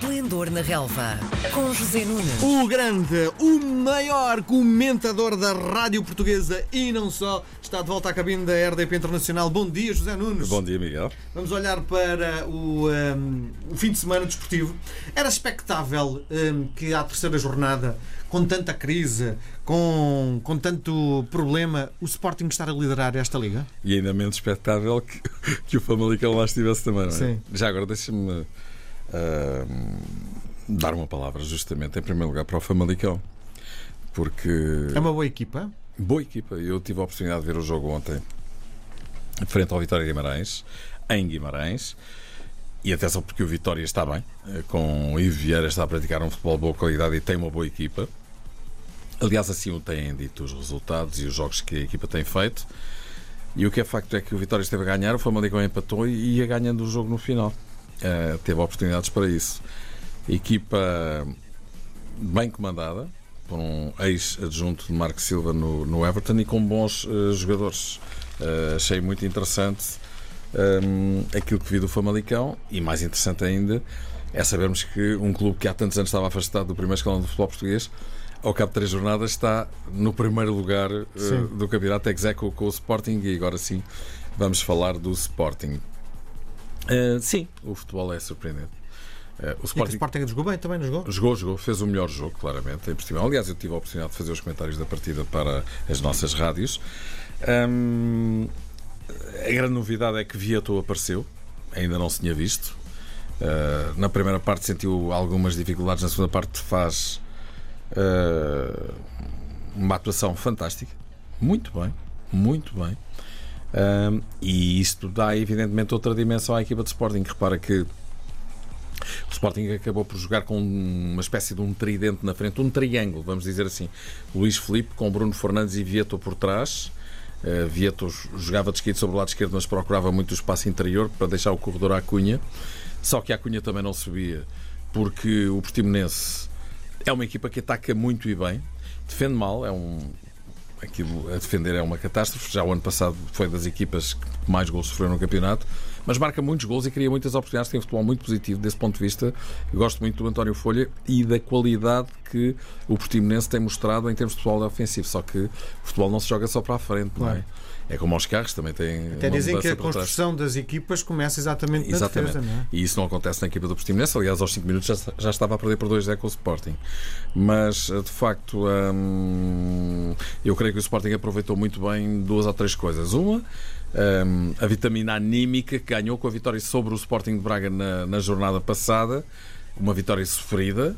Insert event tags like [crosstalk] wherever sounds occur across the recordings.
Esplendor na Relva, com José Nunes. O grande, o maior comentador da rádio portuguesa e não só, está de volta à cabine da RDP Internacional. Bom dia, José Nunes. Bom dia, Miguel. Vamos olhar para o, um, o fim de semana desportivo. Era expectável um, que à terceira jornada, com tanta crise, com, com tanto problema, o Sporting estar a liderar esta liga? E ainda menos expectável que, [laughs] que o Famalicão lá estivesse também, não é? Sim. Já agora deixa-me uh, dar uma palavra, justamente, em primeiro lugar, para o Famalicão. Porque. É uma boa equipa. Boa equipa. Eu tive a oportunidade de ver o jogo ontem, frente ao Vitória Guimarães, em Guimarães. E atenção, porque o Vitória está bem, eh, com o Ivo Vieira está a praticar um futebol de boa qualidade e tem uma boa equipa. Aliás, assim o têm dito os resultados e os jogos que a equipa tem feito. E o que é facto é que o Vitória esteve a ganhar, o Famalicão empatou e ia ganhando o jogo no final. Uh, teve oportunidades para isso. Equipa bem comandada por um ex-adjunto de Marco Silva no, no, Everton e com bons uh, jogadores. Uh, achei muito interessante um, aquilo que vi do Famalicão e mais interessante ainda é sabermos que um clube que há tantos anos estava afastado do primeiro escalão do futebol português ao cabo de três jornadas, está no primeiro lugar uh, do campeonato execo com o Sporting e agora sim vamos falar do Sporting. Uh, sim, o futebol é surpreendente. Uh, o Sporting, e o Sporting jogou bem também, não jogou? Jogou, jogou, fez o melhor jogo, claramente, em Portugal. Aliás, eu tive a oportunidade de fazer os comentários da partida para as nossas rádios. Um, a grande novidade é que Vieto apareceu, ainda não se tinha visto. Uh, na primeira parte sentiu algumas dificuldades, na segunda parte faz Uh, uma atuação fantástica, muito bem, muito bem. Uh, e isto dá, evidentemente, outra dimensão à equipa de Sporting. Repara que o Sporting acabou por jogar com uma espécie de um tridente na frente, um triângulo, vamos dizer assim. Luís Felipe com Bruno Fernandes e Vieto por trás. Uh, Vieto jogava de esquerdo sobre o lado esquerdo, mas procurava muito o espaço interior para deixar o corredor à Cunha. Só que a Cunha também não subia, porque o Portimonense é uma equipa que ataca muito e bem, defende mal, é um. Aquilo a defender é uma catástrofe. Já o ano passado foi das equipas que mais gols sofreram no campeonato, mas marca muitos gols e cria muitas oportunidades. Tem um futebol muito positivo desse ponto de vista. Eu gosto muito do António Folha e da qualidade que o Portimonense tem mostrado em termos de futebol ofensivo. Só que o futebol não se joga só para a frente, não é? É como aos carros, também tem. Até dizem que a construção das equipas começa exatamente, exatamente. na defesa, não é? E isso não acontece na equipa do Portimonense. Aliás, aos 5 minutos já, já estava a perder por 2-0 com o Sporting. Mas, de facto, hum, eu creio que o Sporting aproveitou muito bem duas ou três coisas. Uma, hum, a vitamina anímica que ganhou com a vitória sobre o Sporting de Braga na, na jornada passada. Uma vitória sofrida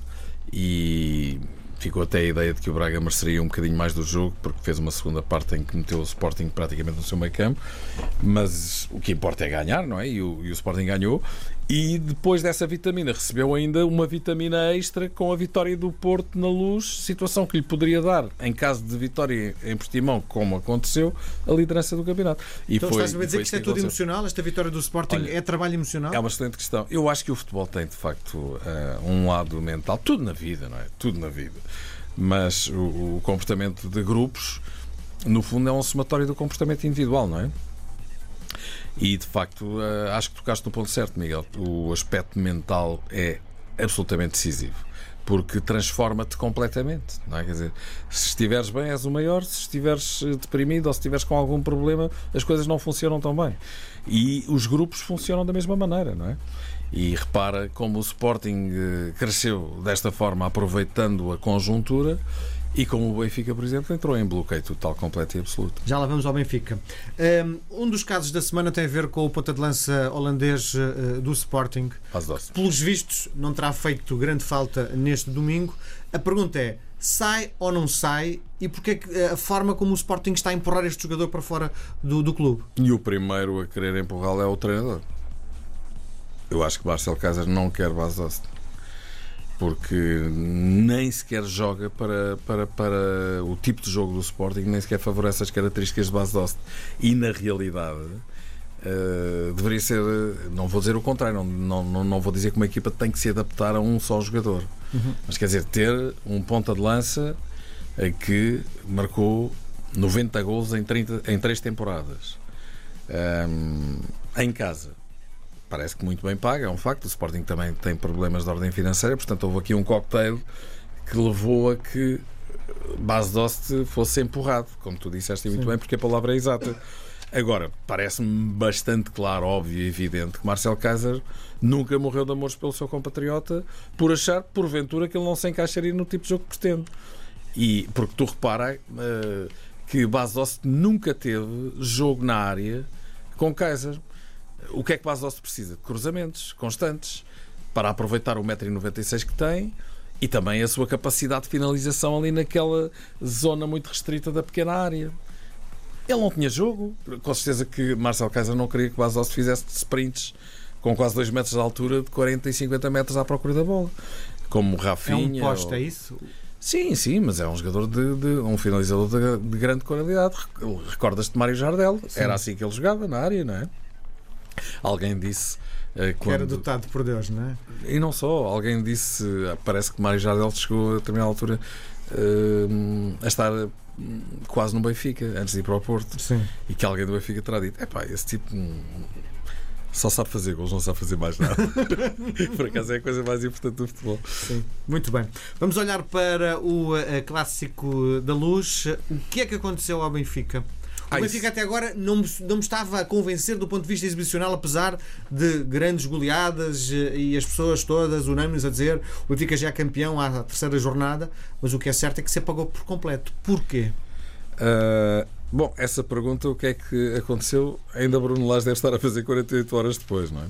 e ficou até a ideia de que o Braga mereceria um bocadinho mais do jogo, porque fez uma segunda parte em que meteu o Sporting praticamente no seu meio campo. Mas o que importa é ganhar, não é? E o, e o Sporting ganhou. E depois dessa vitamina, recebeu ainda uma vitamina extra com a vitória do Porto na luz, situação que lhe poderia dar, em caso de vitória em Portimão, como aconteceu, a liderança do campeonato. E então foi, estás a dizer que isto é tudo emocional? Esta vitória do Sporting Olha, é trabalho emocional? É uma excelente questão. Eu acho que o futebol tem, de facto, uh, um lado mental. Tudo na vida, não é? Tudo na vida. Mas o, o comportamento de grupos, no fundo, é um somatório do comportamento individual, não é? E de facto, eh, acho que tocaste no ponto certo, Miguel. O aspecto mental é absolutamente decisivo. Porque transforma-te completamente. Não é? Quer dizer, se estiveres bem, és o maior. Se estiveres eh, deprimido ou se estiveres com algum problema, as coisas não funcionam tão bem. E os grupos funcionam da mesma maneira, não é? E repara como o Sporting eh, cresceu desta forma, aproveitando a conjuntura e como o Benfica, por exemplo, entrou em bloqueio total, completo e absoluto. Já lá vamos ao Benfica. Um dos casos da semana tem a ver com o ponta de lança holandês eh, do Sporting. Pelos vistos, não terá feito grande falta neste domingo. A pergunta é: sai ou não sai? E porquê a forma como o Sporting está a empurrar este jogador para fora do, do clube? E o primeiro a querer empurrá-lo é o treinador. Eu acho que Marcel Kaiser não quer Bas porque nem sequer joga para, para, para o tipo de jogo do Sporting, nem sequer favorece as características de base Dost. E na realidade. Uh, deveria ser, não vou dizer o contrário, não, não, não vou dizer que uma equipa tem que se adaptar a um só jogador, uhum. mas quer dizer, ter um ponta de lança que marcou 90 gols em, 30, em 3 temporadas um, em casa parece que muito bem paga, é um facto. O Sporting também tem problemas de ordem financeira, portanto houve aqui um cocktail que levou a que Base Dost fosse empurrado, como tu disseste muito Sim. bem, porque a palavra é exata. Agora, parece-me bastante claro, óbvio e evidente que Marcel Kaiser nunca morreu de amores pelo seu compatriota por achar, porventura, que ele não se encaixaria no tipo de jogo que pretende. E porque tu repara uh, que Base Dost nunca teve jogo na área com Kaiser. O que é que Base Dost precisa? De cruzamentos constantes para aproveitar o 1,96m que tem e também a sua capacidade de finalização ali naquela zona muito restrita da pequena área. Ele não tinha jogo. Com certeza que Marcel Kaiser não queria que Bastos fizesse sprints com quase 2 metros de altura de 40 e 50 metros à procura da bola. Como Rafinha. É um posto, ou... é isso? Sim, sim, mas é um jogador de, de um finalizador de, de, grande qualidade. Recordas-te de Mário Jardel? Sim. Era assim que ele jogava na área, não é? Alguém disse quando... Que era dotado por Deus, não é? E não só, alguém disse, parece que Mário Jardel chegou a determinada altura uh, a estar quase no Benfica, antes de ir para o Porto. Sim. E que alguém do Benfica terá dito: é pá, esse tipo só sabe fazer gols, não sabe fazer mais nada. [laughs] Por acaso é a coisa mais importante do futebol. Sim, muito bem. Vamos olhar para o uh, clássico da luz. O que é que aconteceu ao Benfica? O Benfica até agora não me, não me estava a convencer do ponto de vista exibicional, apesar de grandes goleadas eh, e as pessoas todas unânimes a dizer o Benfica já é campeão à terceira jornada, mas o que é certo é que se apagou por completo. Porquê? Uh, bom, essa pergunta, o que é que aconteceu? Ainda Bruno Lage deve estar a fazer 48 horas depois, não é?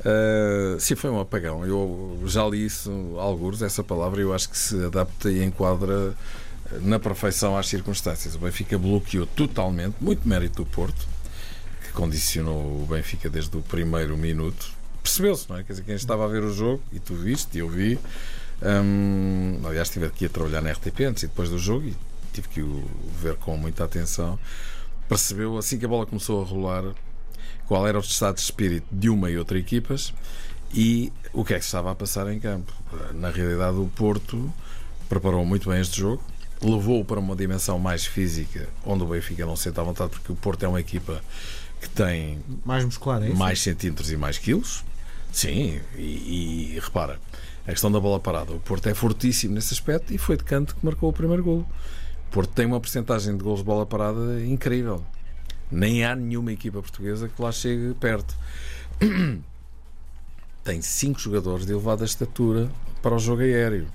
Uh, sim, foi um apagão. Eu já li isso, alguns, essa palavra, eu acho que se adapta e enquadra na perfeição às circunstâncias. O Benfica bloqueou totalmente, muito mérito do Porto, que condicionou o Benfica desde o primeiro minuto. Percebeu-se, não é? Quer dizer, quem estava a ver o jogo, e tu viste, e eu vi. Hum, aliás, estive aqui a trabalhar na RTP antes e depois do jogo e tive que o ver com muita atenção. Percebeu, assim que a bola começou a rolar, qual era o estado de espírito de uma e outra equipas e o que é que estava a passar em campo. Na realidade, o Porto preparou muito bem este jogo, levou-o para uma dimensão mais física, onde o Benfica não se sente à vontade, porque o Porto é uma equipa que tem mais muscular, é mais centímetros e mais quilos. Sim, e, e, repara, a questão da bola parada. O Porto é fortíssimo nesse aspecto e foi de canto que marcou o primeiro gol. O Porto tem uma porcentagem de gols de bola parada incrível. Nem há nenhuma equipa portuguesa que lá chegue perto. [clears throat] Tem cinco jogadores de elevada estatura para o jogo aéreo.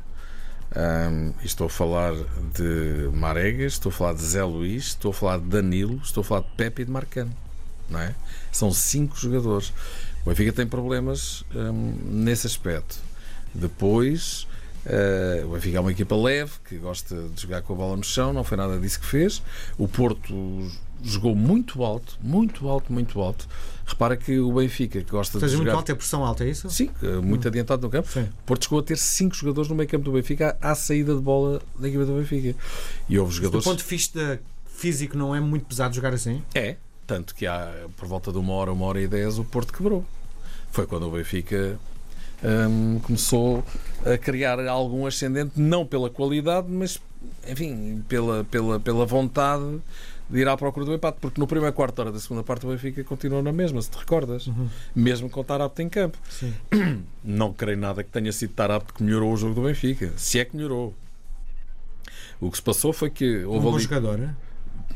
Um, estou a falar de Maregas, estou a falar de Zé Luís, estou a falar de Danilo, estou a falar de Pepe e de Marcano. Não é? São cinco jogadores. O Benfica tem problemas um, nesse aspecto. Depois, uh, o Benfica é uma equipa leve que gosta de jogar com a bola no chão, não foi nada disso que fez. O Porto jogou muito alto, muito alto, muito alto. Repara que o Benfica, que gosta de muito jogar... alto, é pressão alta, é isso? Sim, muito hum. adiantado no campo. Sim. Porto chegou a ter cinco jogadores no meio campo do Benfica à saída de bola da equipa do Benfica. E houve jogadores... Do ponto de vista físico não é muito pesado jogar assim? É, tanto que há, por volta de uma hora, uma hora e dez, o Porto quebrou. Foi quando o Benfica hum, começou a criar algum ascendente, não pela qualidade, mas, enfim, pela, pela, pela vontade de ir à procura do empate, porque no primeiro quarto hora da segunda parte o Benfica continuou na mesma, se te recordas, uhum. mesmo com Tarapte em campo. Sim. [clears throat] Não creio nada que tenha sido Tarapte que melhorou o jogo do Benfica, se é que melhorou. O que se passou foi que houve um bom ali... jogador, é?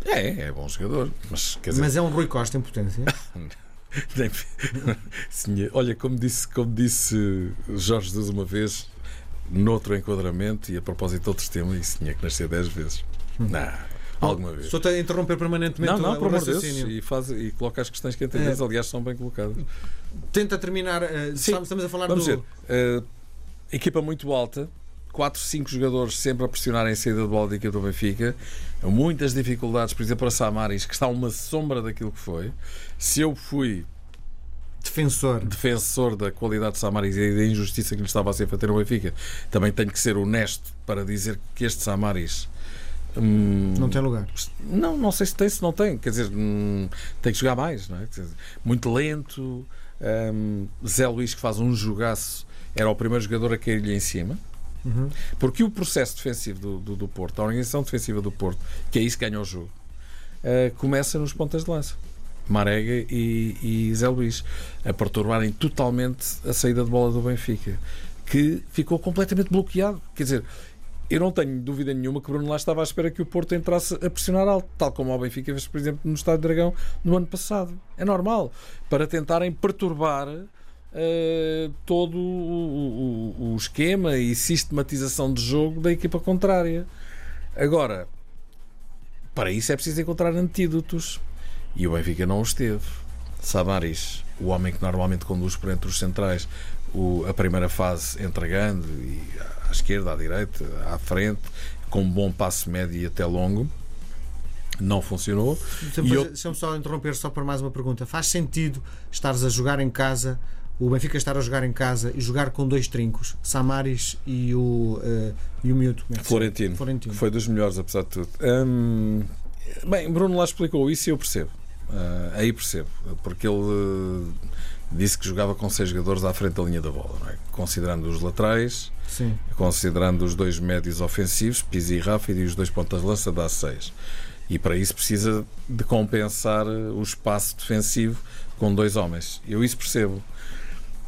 É, é bom jogador, mas quer dizer... Mas é um Rui Costa em potência. [laughs] [laughs] Olha, como disse, como disse Jorge Jesus uma vez, noutro enquadramento, e a propósito de outros temas, isso tinha que nascer 10 vezes. Hum. Não. Alguma vez. Estou a interromper permanentemente não, não, o, por raciocínio. E, faz, e coloca as questões que entendes, é. aliás, são bem colocadas. Tenta terminar. Uh, Sim. Estamos a falar Vamos do. Ver, uh, equipa muito alta, 4, 5 jogadores sempre a pressionarem a saída de bola da equipa do Benfica. Muitas dificuldades, por exemplo, para Samaris, que está uma sombra daquilo que foi. Se eu fui defensor defensor da qualidade de Samaris e da injustiça que lhe estava a ser feita no Benfica, também tenho que ser honesto para dizer que este Samaris Hum, não tem lugar. Não, não sei se tem, se não tem. Quer dizer, hum, tem que jogar mais, não é? Dizer, muito lento. Hum, Zé Luís, que faz um jogaço, era o primeiro jogador a cair-lhe em cima. Uhum. Porque o processo defensivo do, do, do, Porto, a organização defensiva do Porto, que é isso que ganha o jogo, uh, começa nos pontas de lança. Marega e, e Zé Luís, a perturbarem totalmente a saída de bola do Benfica, que ficou completamente bloqueado. Quer dizer, eu não tenho dúvida nenhuma que Bruno lá estava à espera que o Porto entrasse a pressionar alto, tal como o Benfica fez, por exemplo, no Estádio Dragão no ano passado. É normal, para tentarem perturbar uh, todo o, o, o, esquema e sistematização de jogo da equipa contrária. Agora, para isso é preciso encontrar antídotos. E o Benfica não os teve. Samaris, o homem que normalmente conduz por entre os centrais o, a primeira fase entregando e à esquerda, à direita, à frente, com um bom passo médio e até longo. Não funcionou. Deixa-me eu... deixa só interromper só por mais uma pergunta. Faz sentido estares a jogar em casa, o Benfica estar a jogar em casa e jogar com dois trincos, Samaris e o, uh, e o Miúdo? É Florentino. Florentino. Foi dos melhores, apesar de tudo. Hum, bem, Bruno lá explicou isso e eu percebo. Uh, aí percebo. Porque ele. Uh, disse que jogava com seis jogadores à frente da linha da bola, é? considerando os laterais, Sim. considerando os dois médios ofensivos, Pizzi e Rafa, e os dois pontas de lança, dá seis. E para isso precisa de compensar o espaço defensivo com dois homens. Eu isso percebo.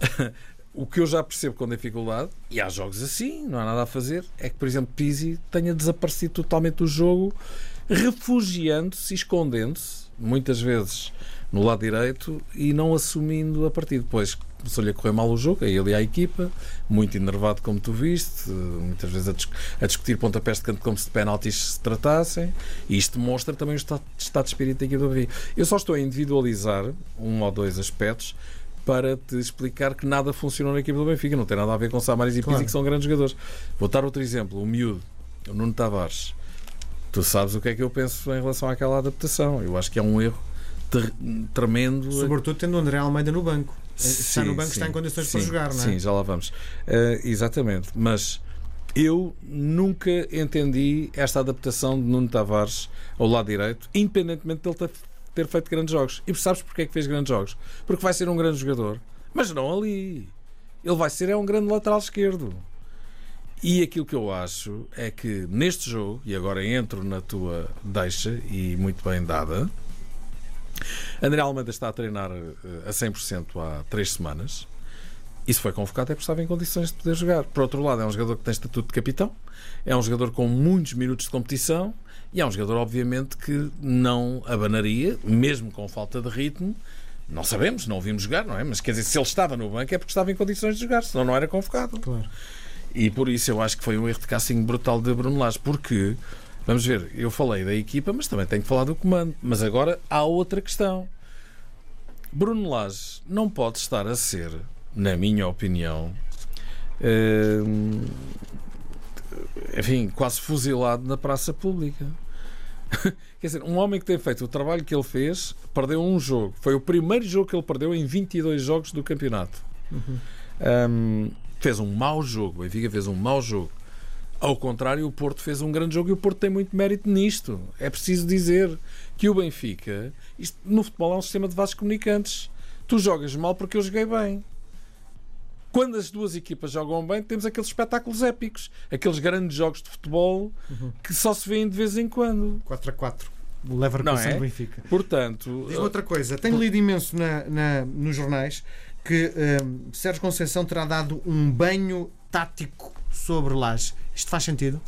[laughs] o que eu já percebo com dificuldade, e há jogos assim, não há nada a fazer, é que, por exemplo, Pizzi tenha desaparecido totalmente do jogo, refugiando-se, escondendo-se, muitas vezes no lado direito e não assumindo a partida. Depois começou-lhe a correr mal o jogo, a ele e equipa, muito enervado, como tu viste, muitas vezes a, dis a discutir pontapés de canto como se de penaltis se tratassem, e isto mostra também o estado, de espírito da equipa do. Eu só estou a individualizar um ou dois aspectos para te explicar que nada funcionou na equipa do Benfica, não tem nada a ver com Samaris e claro. Pizzi, que são grandes jogadores. Vou dar outro exemplo, o miúdo, o Nuno Tavares. Tu sabes o que é que eu penso em relação àquela adaptação. Eu acho que é um erro tremendo. Sobretudo tendo o André Almeida no banco. Sim, está no banco, sim, está em condições sim, para jogar, não é? Sim, já lá vamos. Uh, exatamente. Mas eu nunca entendi esta adaptação de Nuno Tavares ao lado direito, independentemente de ele ter feito grandes jogos. E sabes porque é que fez grandes jogos? Porque vai ser um grande jogador, mas não ali. Ele vai ser é um grande lateral esquerdo. E aquilo que eu acho é que neste jogo, e agora entro na tua deixa, e muito bem dada, André Almeida está a treinar eh, a 100% há três semanas. Isso foi convocado é porque estava em condições de poder jogar. Por outro lado, é um jogador que tem estatuto de capitão, é um jogador com muitos minutos de competição e é um jogador, obviamente, que não abanaria, mesmo com falta de ritmo. Não sabemos, não o vimos jogar, não é? Mas quer dizer, se ele estava no banco é porque estava em condições de jogar, senão não era convocado. Claro. E por isso eu acho que foi um erro de casting brutal de Bruno Lage, porque Vamos ver, eu falei da equipa, mas também tenho que falar do comando. Mas agora há outra questão. Bruno Lage não pode estar a ser, na minha opinião, hum, enfim, quase fuzilado na praça pública. [laughs] Quer dizer, um homem que tem feito o trabalho que ele fez perdeu um jogo. Foi o primeiro jogo que ele perdeu em 22 jogos do campeonato. Uhum. Um, fez um mau jogo. O Benfica fez um mau jogo. Ao contrário, o Porto fez um grande jogo e o Porto tem muito mérito nisto. É preciso dizer que o Benfica, isto, no futebol é um sistema de vasos comunicantes. Tu jogas mal porque eu joguei bem. Quando as duas equipas jogam bem, temos aqueles espetáculos épicos, aqueles grandes jogos de futebol uhum. que só se vêem de vez em quando. 4 a 4. O Leverkusen é? Benfica. Portanto, Diz outra coisa, tenho lido imenso na, na nos jornais que um, Sérgio Conceição terá dado um banho tático sobre Laje. Isto faz sentido?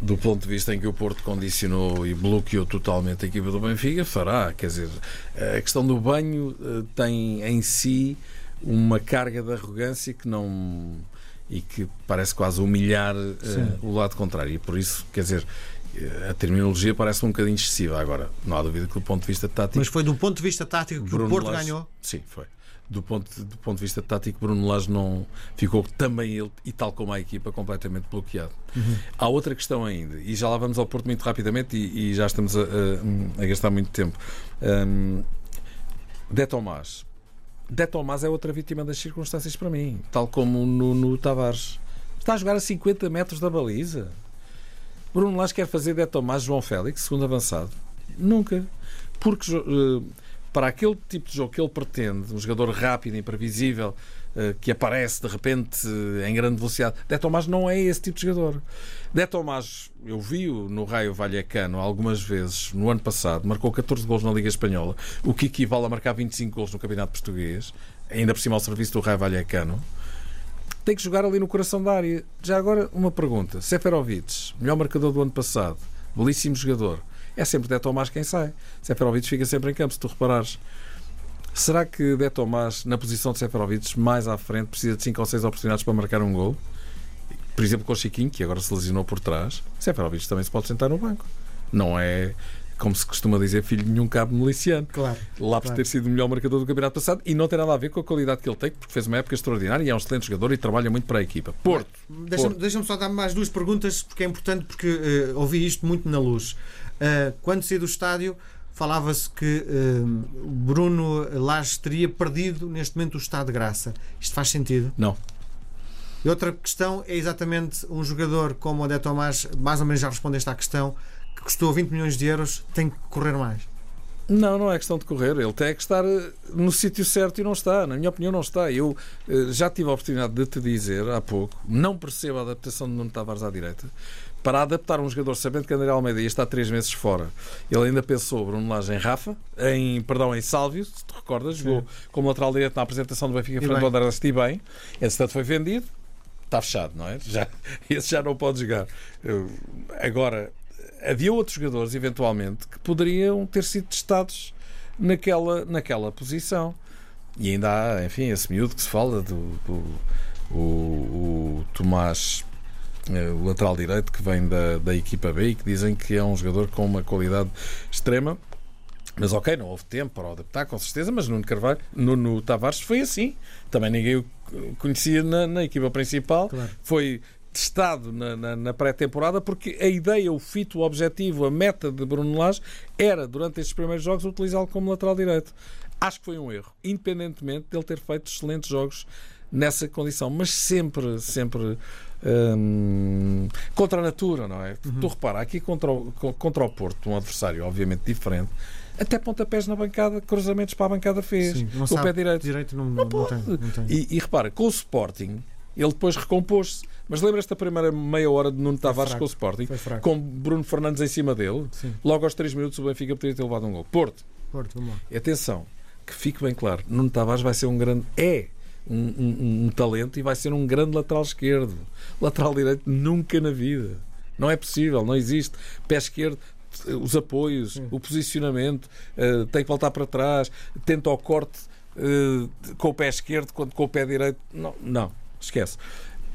do ponto de vista em que o Porto condicionou e bloqueou totalmente a equipa do Benfica, fará. Quer dizer, a questão do banho eh, tem em si uma carga de arrogância que não. e que parece quase humilhar uh, o lado contrário. E por isso, quer dizer. A terminologia parece um bocadinho excessiva agora. Não há dúvida que do ponto de vista tático. Mas foi do ponto de vista tático que Bruno o Porto ganhou? Sim, foi do ponto, do ponto de vista tático, Bruno Lage não ficou também ele, e tal como a equipa, completamente bloqueado. Uhum. Há outra questão ainda, e já lá vamos ao Porto muito rapidamente e, e já estamos a, a, a, gastar muito tempo. Um, De Tomás. De Tomás é outra vítima das circunstâncias para mim, tal como no, no Tavares. Está a jogar a 50 metros da baliza. Bruno Lage quer fazer De Tomás João Félix, segundo avançado. Nunca. Porque. Uh, para aquele tipo de jogo que ele pretende, um jogador rápido, imprevisível, uh, que aparece de repente uh, em grande velocidade. De Tomás não é esse tipo de jogador. De Tomás, eu vi-o no Raio Vallecano algumas vezes no ano passado, marcou 14 gols na Liga Espanhola, o que equivale a marcar 25 gols no Campeonato Português, ainda por cima ao serviço do Raio Vallecano tem que jogar ali no coração da área. Já agora, uma pergunta. Seferovic, melhor marcador do ano passado, belíssimo jogador. É sempre De Tomás quem sai. Seferovic fica sempre em campo, se tu reparares. Será que De Tomás, na posição de Seferovic, mais à frente, precisa de 5 ou 6 oportunidades para marcar um gol? Por exemplo, com o Chiquinho, que agora se lesionou por trás. Seferovic também se pode sentar no banco. Não é como se costuma dizer, filho de nenhum cabo miliciano. Claro. Lá por claro. ter sido o melhor marcador do campeonato passado e não tem nada a ver com a qualidade que ele tem, porque fez uma época extraordinária e é um excelente jogador e trabalha muito para a equipa. Porto. Deixa-me deixa só dar mais duas perguntas, porque é importante, porque uh, ouvi isto muito na luz. Uh, quando saí do estádio, falava-se que uh, Bruno Lage teria perdido neste momento o estado de graça. Isto faz sentido? Não. E outra questão é exatamente um jogador como o De Tomás, mais ou menos já respondeste à questão, que custou 20 milhões de euros, tem que correr mais. Não, não é questão de correr. Ele tem que estar eh, no sítio certo e não está. Na minha opinião, não está. Eu uh, já tive a oportunidade de te dizer há pouco, não percebo a adaptação de Nuno Tavares à direita. Para adaptar um jogador sabendo que André Almeida estar três meses fora, ele ainda pensou Bruno Lage em Rafa, em, perdão, em Sálvio, se te recordas, jogou como lateral direito na apresentação do Benfica frente ao André e bem. Esse tanto foi vendido, está fechado, não é? Já, [laughs] esse já não pode jogar. Agora, havia outros jogadores, eventualmente, que poderiam ter sido testados naquela, naquela posição. E ainda há, enfim, esse miúdo que se fala do, do o, o Tomás, eh, o lateral direito que vem da, da equipa B e que dizem que é um jogador com uma qualidade extrema. Mas ok, não houve tempo para o adaptar, com certeza, mas Nuno Carvalho, Nuno Tavares foi assim. Também ninguém o conhecia na, na equipa principal. Claro. Foi testado na, na, na pré-temporada, porque a ideia, o fito, o objetivo, a meta de Bruno Lage era, durante estes primeiros jogos, utilizá-lo como lateral direito. Acho que foi um erro, independentemente de ele ter feito excelentes jogos nessa condição, mas sempre, sempre hum, contra a natura, não é? Uhum. Tu repara, aqui contra o, contra o Porto, um adversário obviamente diferente, até pontapés na bancada, cruzamentos para a bancada fez. Sim, o pé direito. direito não, não, não, tem, não tem. E, e repara, com o Sporting, ele depois recompôs-se. Mas lembras-te da primeira meia hora de Nuno Tavares com o Sporting? Com Bruno Fernandes em cima dele? Sim. Logo aos 3 minutos o Benfica poderia ter levado um gol. Porto. Porto, vamos lá. Atenção, que fique bem claro. Nuno Tavares vai ser um grande... É um, um, um talento e vai ser um grande lateral esquerdo. Lateral direito nunca na vida. Não é possível, não existe. Pé esquerdo os apoios, Sim. o posicionamento, uh, tem que voltar para trás, tenta o corte uh, com o pé esquerdo, quando com o pé direito. Não, não esquece.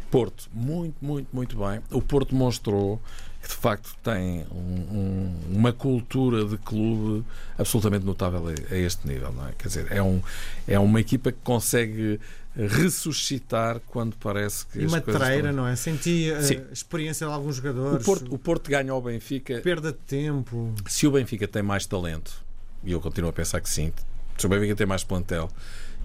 Porto, muito, muito, muito bem. O Porto mostrou que de facto tem um, um, uma cultura de clube absolutamente notável a, a, este nível, não é? Quer dizer, é, um, é uma equipa que consegue ressuscitar quando parece que. E uma treira, não é? Senti a Sim. experiência de alguns jogadores. O Porto, o Porto ganha ao Benfica. Perda de tempo. Se o Benfica tem mais talento, e eu continuo a pensar que sim, se o Benfica tem mais plantel,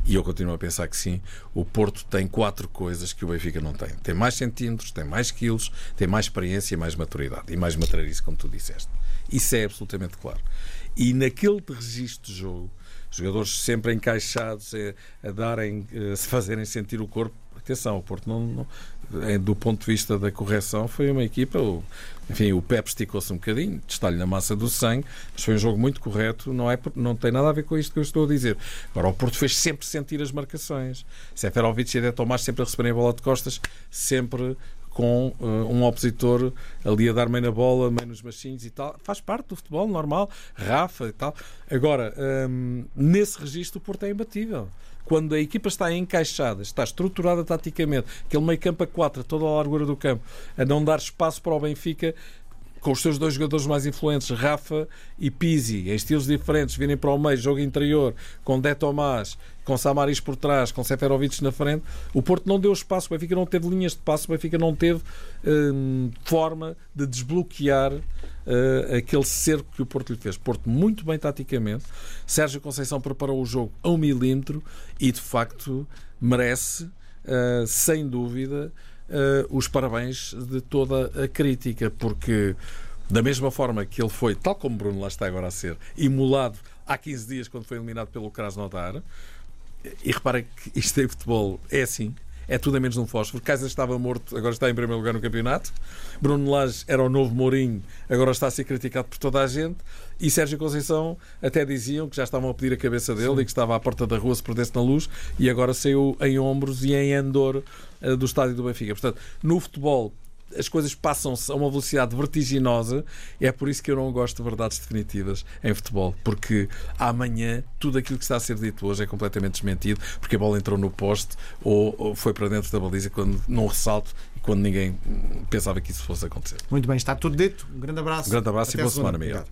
e eu continuo a pensar que sim, o Porto tem quatro coisas que o Benfica não tem. Tem mais centímetros, tem mais quilos, tem mais experiência e mais maturidade. E mais materialice, como tu disseste. Isso é absolutamente claro. E naquele registro de jogo, jogadores sempre encaixados a, a darem, a se fazerem sentir o corpo. Atenção, o Porto não, não do ponto de vista da correção, foi uma equipa. O, enfim, o Pep esticou-se um bocadinho, está-lhe na massa do sangue, mas foi um jogo muito correto. Não, é, não tem nada a ver com isto que eu estou a dizer. Agora, o Porto fez sempre sentir as marcações. Seferovic e Ede Tomás sempre a receberem a bola de costas, sempre com uh, um opositor ali a dar meio na bola, meio nos machinhos e tal. Faz parte do futebol normal, Rafa e tal. Agora, um, nesse registro, o Porto é imbatível quando a equipa está encaixada, está estruturada taticamente, aquele meio campo a 4, toda a largura do campo, a não dar espaço para o Benfica com os seus dois jogadores mais influentes, Rafa e Pizzi, em estilos diferentes, virem para o meio, jogo interior, com Dé Tomás, com Samaris por trás, com Seferovic na frente, o Porto não deu espaço, o Benfica não teve linhas de passo, o Benfica não teve hum, forma de desbloquear uh, aquele cerco que o Porto lhe fez. Porto muito bem taticamente, Sérgio Conceição preparou o jogo a um milímetro e de facto merece, uh, sem dúvida, os parabéns de toda a crítica, porque da mesma forma que ele foi, tal como Bruno lá está agora a ser, imolado há 15 dias quando foi eliminado pelo Krasnodar, e repara que isto em futebol é assim é tudo a menos um fósforo. Kaiser estava morto, agora está em primeiro lugar no campeonato. Bruno Lage era o novo Mourinho, agora está a ser criticado por toda a gente. E Sérgio Conceição até diziam que já estavam a pedir a cabeça dele Sim. e que estava à porta da rua se perdesse na luz e agora saiu em ombros e em andor do estádio do Benfica. Portanto, no futebol as coisas passam-se a uma velocidade vertiginosa. E é por isso que eu não gosto de verdades definitivas em futebol, porque amanhã tudo aquilo que está a ser dito hoje é completamente desmentido, porque a bola entrou no poste ou, ou foi para dentro da baliza quando num ressalto e quando ninguém pensava que isso fosse acontecer. Muito bem, está tudo dito. Um grande abraço. Um grande abraço Até e boa semana, Miguel.